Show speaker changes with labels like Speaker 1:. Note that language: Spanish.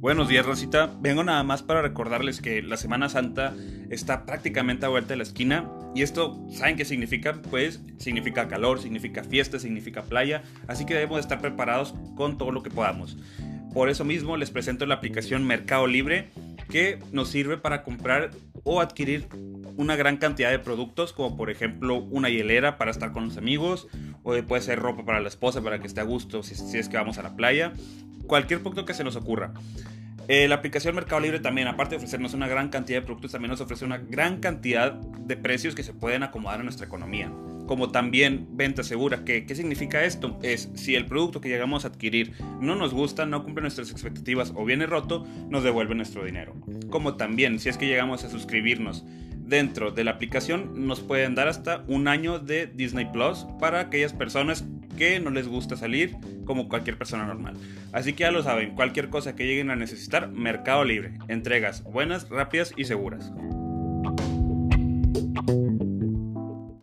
Speaker 1: Buenos días, Rosita. Vengo nada más para recordarles que la Semana Santa está prácticamente a vuelta de la esquina. Y esto, ¿saben qué significa? Pues significa calor, significa fiesta, significa playa. Así que debemos estar preparados con todo lo que podamos. Por eso mismo les presento la aplicación Mercado Libre que nos sirve para comprar o adquirir una gran cantidad de productos, como por ejemplo una hielera para estar con los amigos, o puede ser ropa para la esposa para que esté a gusto si, si es que vamos a la playa, cualquier producto que se nos ocurra. Eh, la aplicación Mercado Libre también, aparte de ofrecernos una gran cantidad de productos, también nos ofrece una gran cantidad de precios que se pueden acomodar a nuestra economía. Como también venta segura. ¿Qué, ¿Qué significa esto? Es si el producto que llegamos a adquirir no nos gusta, no cumple nuestras expectativas o viene roto, nos devuelve nuestro dinero. Como también si es que llegamos a suscribirnos dentro de la aplicación, nos pueden dar hasta un año de Disney Plus para aquellas personas que no les gusta salir como cualquier persona normal. Así que ya lo saben, cualquier cosa que lleguen a necesitar, Mercado Libre. Entregas buenas, rápidas y seguras.